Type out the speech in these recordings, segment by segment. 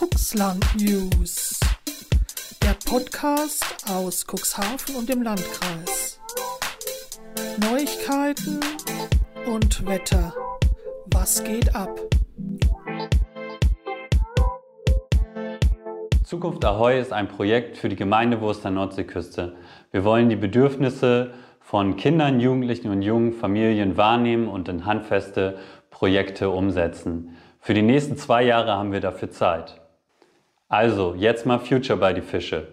Cuxland News. Der Podcast aus Cuxhaven und dem Landkreis. Neuigkeiten und Wetter. Was geht ab? Zukunft Ahoi ist ein Projekt für die Gemeindewurst der Nordseeküste. Wir wollen die Bedürfnisse von Kindern, Jugendlichen und jungen Familien wahrnehmen und in handfeste Projekte umsetzen. Für die nächsten zwei Jahre haben wir dafür Zeit. Also, jetzt mal Future bei die Fische.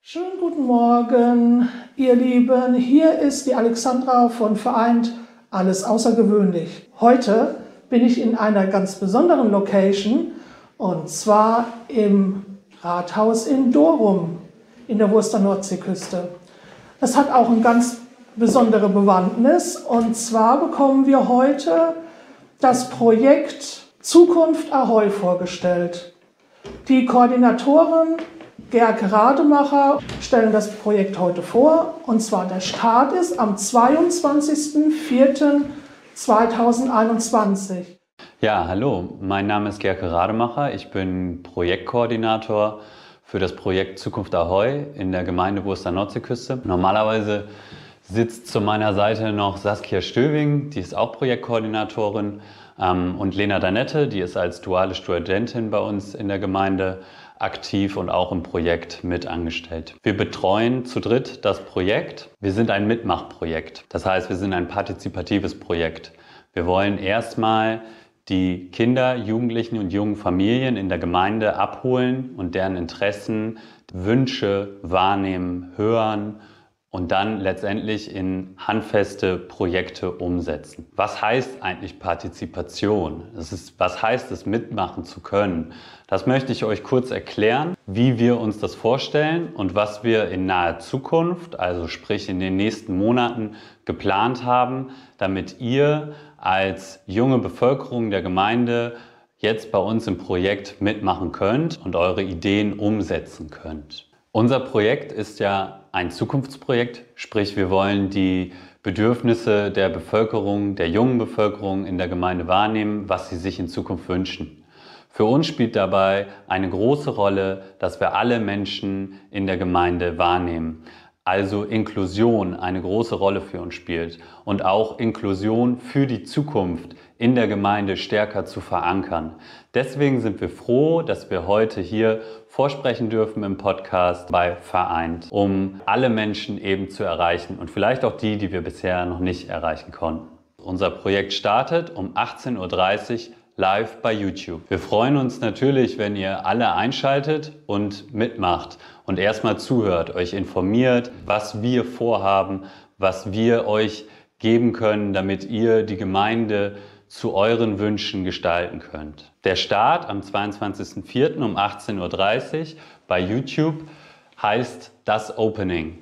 Schönen guten Morgen, ihr Lieben. Hier ist die Alexandra von Vereint Alles Außergewöhnlich. Heute bin ich in einer ganz besonderen Location und zwar im Rathaus in Dorum in der Wurster Nordseeküste. Das hat auch eine ganz besondere Bewandtnis und zwar bekommen wir heute das Projekt Zukunft Ahoi vorgestellt. Die Koordinatoren Gerke Rademacher stellen das Projekt heute vor. Und zwar der Start ist am 22.04.2021. Ja, hallo, mein Name ist Gerke Rademacher. Ich bin Projektkoordinator für das Projekt Zukunft Ahoi in der Gemeinde Wurster Nordseeküste. Normalerweise sitzt zu meiner Seite noch Saskia Stöving, die ist auch Projektkoordinatorin. Ähm, und Lena Danette, die ist als duale Studentin bei uns in der Gemeinde aktiv und auch im Projekt mit angestellt. Wir betreuen zu dritt das Projekt. Wir sind ein Mitmachprojekt. Das heißt, wir sind ein partizipatives Projekt. Wir wollen erstmal die Kinder, Jugendlichen und jungen Familien in der Gemeinde abholen und deren Interessen, Wünsche wahrnehmen, hören und dann letztendlich in handfeste Projekte umsetzen. Was heißt eigentlich Partizipation? Das ist, was heißt es, mitmachen zu können? Das möchte ich euch kurz erklären, wie wir uns das vorstellen und was wir in naher Zukunft, also sprich in den nächsten Monaten, geplant haben, damit ihr als junge Bevölkerung der Gemeinde jetzt bei uns im Projekt mitmachen könnt und eure Ideen umsetzen könnt. Unser Projekt ist ja ein Zukunftsprojekt, sprich wir wollen die Bedürfnisse der Bevölkerung, der jungen Bevölkerung in der Gemeinde wahrnehmen, was sie sich in Zukunft wünschen. Für uns spielt dabei eine große Rolle, dass wir alle Menschen in der Gemeinde wahrnehmen. Also Inklusion eine große Rolle für uns spielt und auch Inklusion für die Zukunft in der Gemeinde stärker zu verankern. Deswegen sind wir froh, dass wir heute hier vorsprechen dürfen im Podcast bei Vereint, um alle Menschen eben zu erreichen und vielleicht auch die, die wir bisher noch nicht erreichen konnten. Unser Projekt startet um 18.30 Uhr live bei YouTube. Wir freuen uns natürlich, wenn ihr alle einschaltet und mitmacht und erstmal zuhört, euch informiert, was wir vorhaben, was wir euch geben können, damit ihr die Gemeinde zu euren Wünschen gestalten könnt. Der Start am 22.04. um 18.30 Uhr bei YouTube heißt das Opening.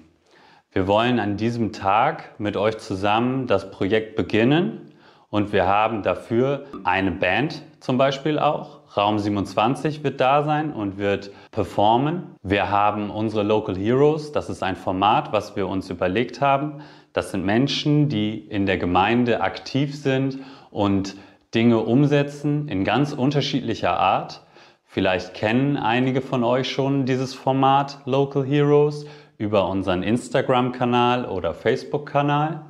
Wir wollen an diesem Tag mit euch zusammen das Projekt beginnen und wir haben dafür eine Band zum Beispiel auch. Raum 27 wird da sein und wird performen. Wir haben unsere Local Heroes, das ist ein Format, was wir uns überlegt haben. Das sind Menschen, die in der Gemeinde aktiv sind und Dinge umsetzen in ganz unterschiedlicher Art. Vielleicht kennen einige von euch schon dieses Format Local Heroes über unseren Instagram-Kanal oder Facebook-Kanal.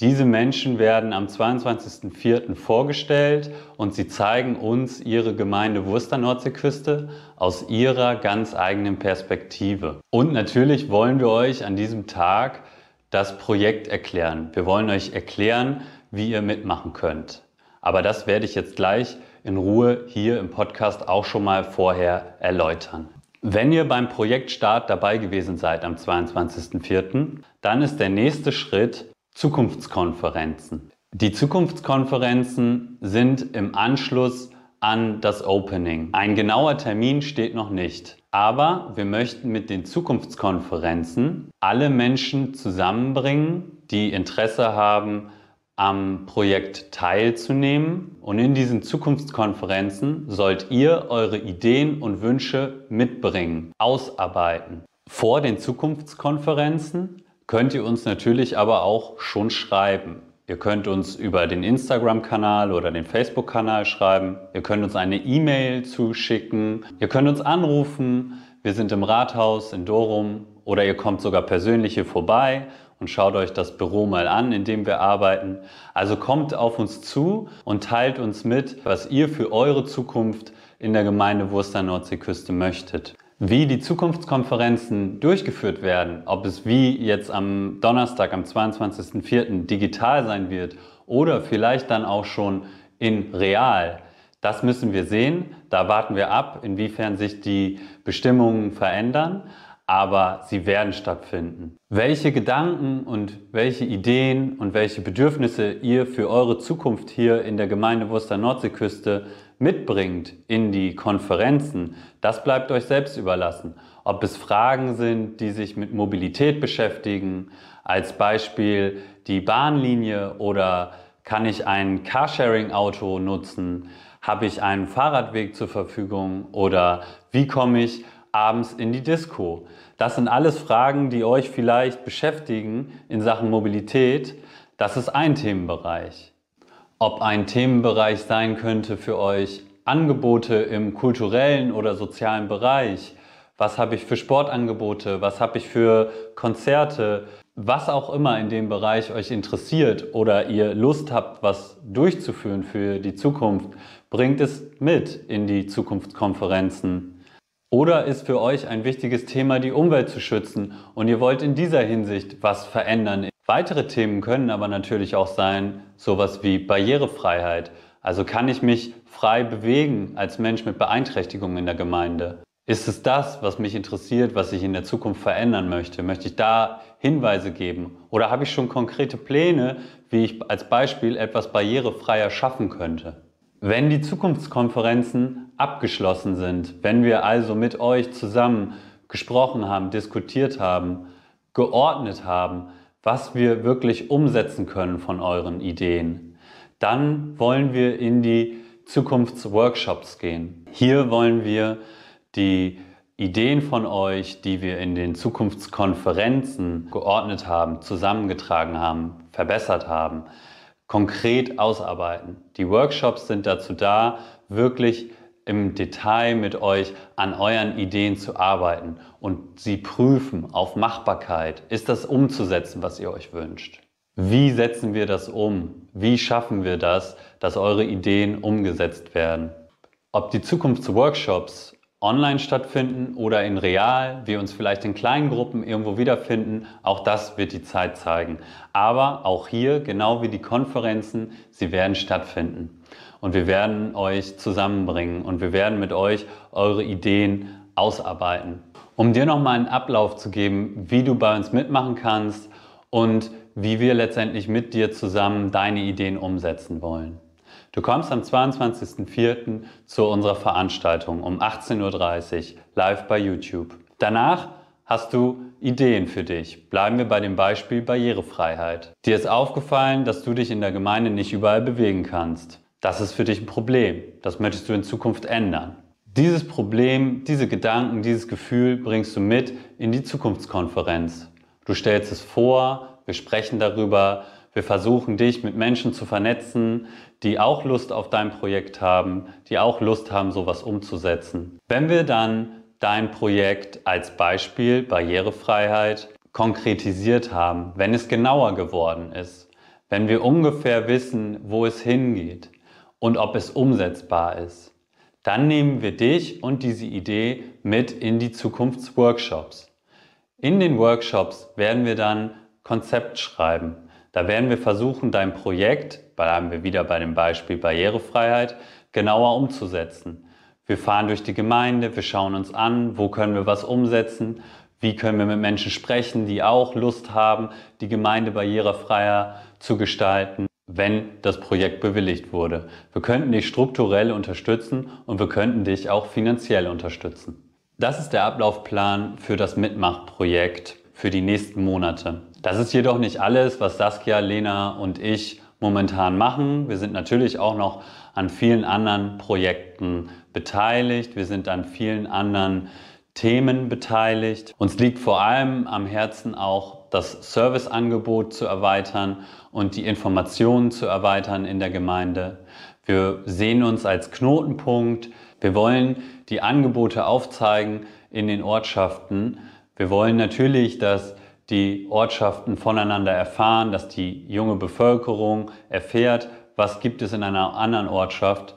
Diese Menschen werden am 22.04. vorgestellt und sie zeigen uns ihre Gemeinde Wurster Nordseeküste aus ihrer ganz eigenen Perspektive. Und natürlich wollen wir euch an diesem Tag das Projekt erklären. Wir wollen euch erklären, wie ihr mitmachen könnt. Aber das werde ich jetzt gleich in Ruhe hier im Podcast auch schon mal vorher erläutern. Wenn ihr beim Projektstart dabei gewesen seid am 22.04., dann ist der nächste Schritt Zukunftskonferenzen. Die Zukunftskonferenzen sind im Anschluss an das Opening. Ein genauer Termin steht noch nicht. Aber wir möchten mit den Zukunftskonferenzen alle Menschen zusammenbringen, die Interesse haben, am Projekt teilzunehmen. Und in diesen Zukunftskonferenzen sollt ihr eure Ideen und Wünsche mitbringen, ausarbeiten. Vor den Zukunftskonferenzen könnt ihr uns natürlich aber auch schon schreiben. Ihr könnt uns über den Instagram-Kanal oder den Facebook-Kanal schreiben. Ihr könnt uns eine E-Mail zuschicken. Ihr könnt uns anrufen. Wir sind im Rathaus in Dorum oder ihr kommt sogar persönlich hier vorbei und schaut euch das Büro mal an, in dem wir arbeiten. Also kommt auf uns zu und teilt uns mit, was ihr für eure Zukunft in der Gemeinde Wurster Nordseeküste möchtet. Wie die Zukunftskonferenzen durchgeführt werden, ob es wie jetzt am Donnerstag, am 22.04. digital sein wird oder vielleicht dann auch schon in real, das müssen wir sehen. Da warten wir ab, inwiefern sich die Bestimmungen verändern aber sie werden stattfinden. Welche Gedanken und welche Ideen und welche Bedürfnisse ihr für eure Zukunft hier in der Gemeinde Wurster Nordseeküste mitbringt in die Konferenzen, das bleibt euch selbst überlassen. Ob es Fragen sind, die sich mit Mobilität beschäftigen, als Beispiel die Bahnlinie oder kann ich ein Carsharing-Auto nutzen? Habe ich einen Fahrradweg zur Verfügung oder wie komme ich abends in die Disco? Das sind alles Fragen, die euch vielleicht beschäftigen in Sachen Mobilität. Das ist ein Themenbereich. Ob ein Themenbereich sein könnte für euch Angebote im kulturellen oder sozialen Bereich. Was habe ich für Sportangebote? Was habe ich für Konzerte? Was auch immer in dem Bereich euch interessiert oder ihr Lust habt, was durchzuführen für die Zukunft, bringt es mit in die Zukunftskonferenzen. Oder ist für euch ein wichtiges Thema, die Umwelt zu schützen und ihr wollt in dieser Hinsicht was verändern? Weitere Themen können aber natürlich auch sein, sowas wie Barrierefreiheit. Also kann ich mich frei bewegen als Mensch mit Beeinträchtigungen in der Gemeinde? Ist es das, was mich interessiert, was ich in der Zukunft verändern möchte? Möchte ich da Hinweise geben? Oder habe ich schon konkrete Pläne, wie ich als Beispiel etwas barrierefreier schaffen könnte? Wenn die Zukunftskonferenzen abgeschlossen sind, wenn wir also mit euch zusammen gesprochen haben, diskutiert haben, geordnet haben, was wir wirklich umsetzen können von euren Ideen, dann wollen wir in die Zukunftsworkshops gehen. Hier wollen wir die Ideen von euch, die wir in den Zukunftskonferenzen geordnet haben, zusammengetragen haben, verbessert haben, konkret ausarbeiten. Die Workshops sind dazu da, wirklich im Detail mit euch an euren Ideen zu arbeiten und sie prüfen auf Machbarkeit. Ist das umzusetzen, was ihr euch wünscht? Wie setzen wir das um? Wie schaffen wir das, dass eure Ideen umgesetzt werden? Ob die Zukunftsworkshops online stattfinden oder in real, wir uns vielleicht in kleinen Gruppen irgendwo wiederfinden, auch das wird die Zeit zeigen. Aber auch hier, genau wie die Konferenzen, sie werden stattfinden. Und wir werden euch zusammenbringen und wir werden mit euch eure Ideen ausarbeiten. Um dir nochmal einen Ablauf zu geben, wie du bei uns mitmachen kannst und wie wir letztendlich mit dir zusammen deine Ideen umsetzen wollen. Du kommst am 22.04. zu unserer Veranstaltung um 18.30 Uhr live bei YouTube. Danach hast du Ideen für dich. Bleiben wir bei dem Beispiel Barrierefreiheit. Dir ist aufgefallen, dass du dich in der Gemeinde nicht überall bewegen kannst. Das ist für dich ein Problem. Das möchtest du in Zukunft ändern. Dieses Problem, diese Gedanken, dieses Gefühl bringst du mit in die Zukunftskonferenz. Du stellst es vor, wir sprechen darüber, wir versuchen dich mit Menschen zu vernetzen, die auch Lust auf dein Projekt haben, die auch Lust haben, sowas umzusetzen. Wenn wir dann dein Projekt als Beispiel Barrierefreiheit konkretisiert haben, wenn es genauer geworden ist, wenn wir ungefähr wissen, wo es hingeht und ob es umsetzbar ist, dann nehmen wir dich und diese Idee mit in die Zukunftsworkshops. In den Workshops werden wir dann Konzept schreiben. Da werden wir versuchen, dein Projekt bleiben wir wieder bei dem Beispiel Barrierefreiheit, genauer umzusetzen. Wir fahren durch die Gemeinde, wir schauen uns an, wo können wir was umsetzen, wie können wir mit Menschen sprechen, die auch Lust haben, die Gemeinde barrierefreier zu gestalten, wenn das Projekt bewilligt wurde. Wir könnten dich strukturell unterstützen und wir könnten dich auch finanziell unterstützen. Das ist der Ablaufplan für das Mitmachprojekt für die nächsten Monate. Das ist jedoch nicht alles, was Saskia, Lena und ich momentan machen. Wir sind natürlich auch noch an vielen anderen Projekten beteiligt. Wir sind an vielen anderen Themen beteiligt. Uns liegt vor allem am Herzen auch das Serviceangebot zu erweitern und die Informationen zu erweitern in der Gemeinde. Wir sehen uns als Knotenpunkt. Wir wollen die Angebote aufzeigen in den Ortschaften. Wir wollen natürlich, dass die Ortschaften voneinander erfahren, dass die junge Bevölkerung erfährt, was gibt es in einer anderen Ortschaft.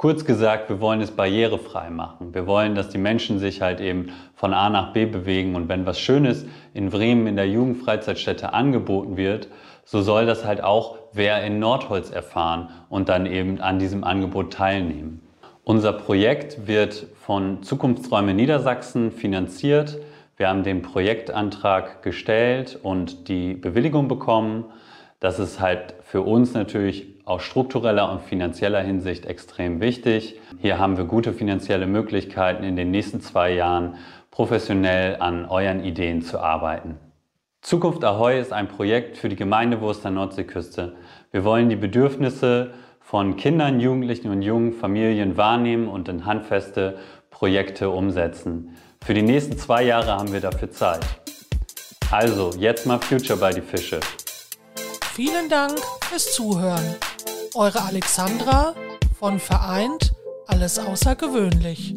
Kurz gesagt, wir wollen es barrierefrei machen. Wir wollen, dass die Menschen sich halt eben von A nach B bewegen und wenn was Schönes in Bremen in der Jugendfreizeitstätte angeboten wird, so soll das halt auch wer in Nordholz erfahren und dann eben an diesem Angebot teilnehmen. Unser Projekt wird von Zukunftsräume Niedersachsen finanziert. Wir haben den Projektantrag gestellt und die Bewilligung bekommen. Das ist halt für uns natürlich aus struktureller und finanzieller Hinsicht extrem wichtig. Hier haben wir gute finanzielle Möglichkeiten, in den nächsten zwei Jahren professionell an euren Ideen zu arbeiten. Zukunft Ahoi ist ein Projekt für die Gemeindewurst der Nordseeküste. Wir wollen die Bedürfnisse von Kindern, Jugendlichen und jungen Familien wahrnehmen und in handfeste Projekte umsetzen. Für die nächsten zwei Jahre haben wir dafür Zeit. Also, jetzt mal Future bei die Fische. Vielen Dank fürs Zuhören. Eure Alexandra von Vereint Alles Außergewöhnlich.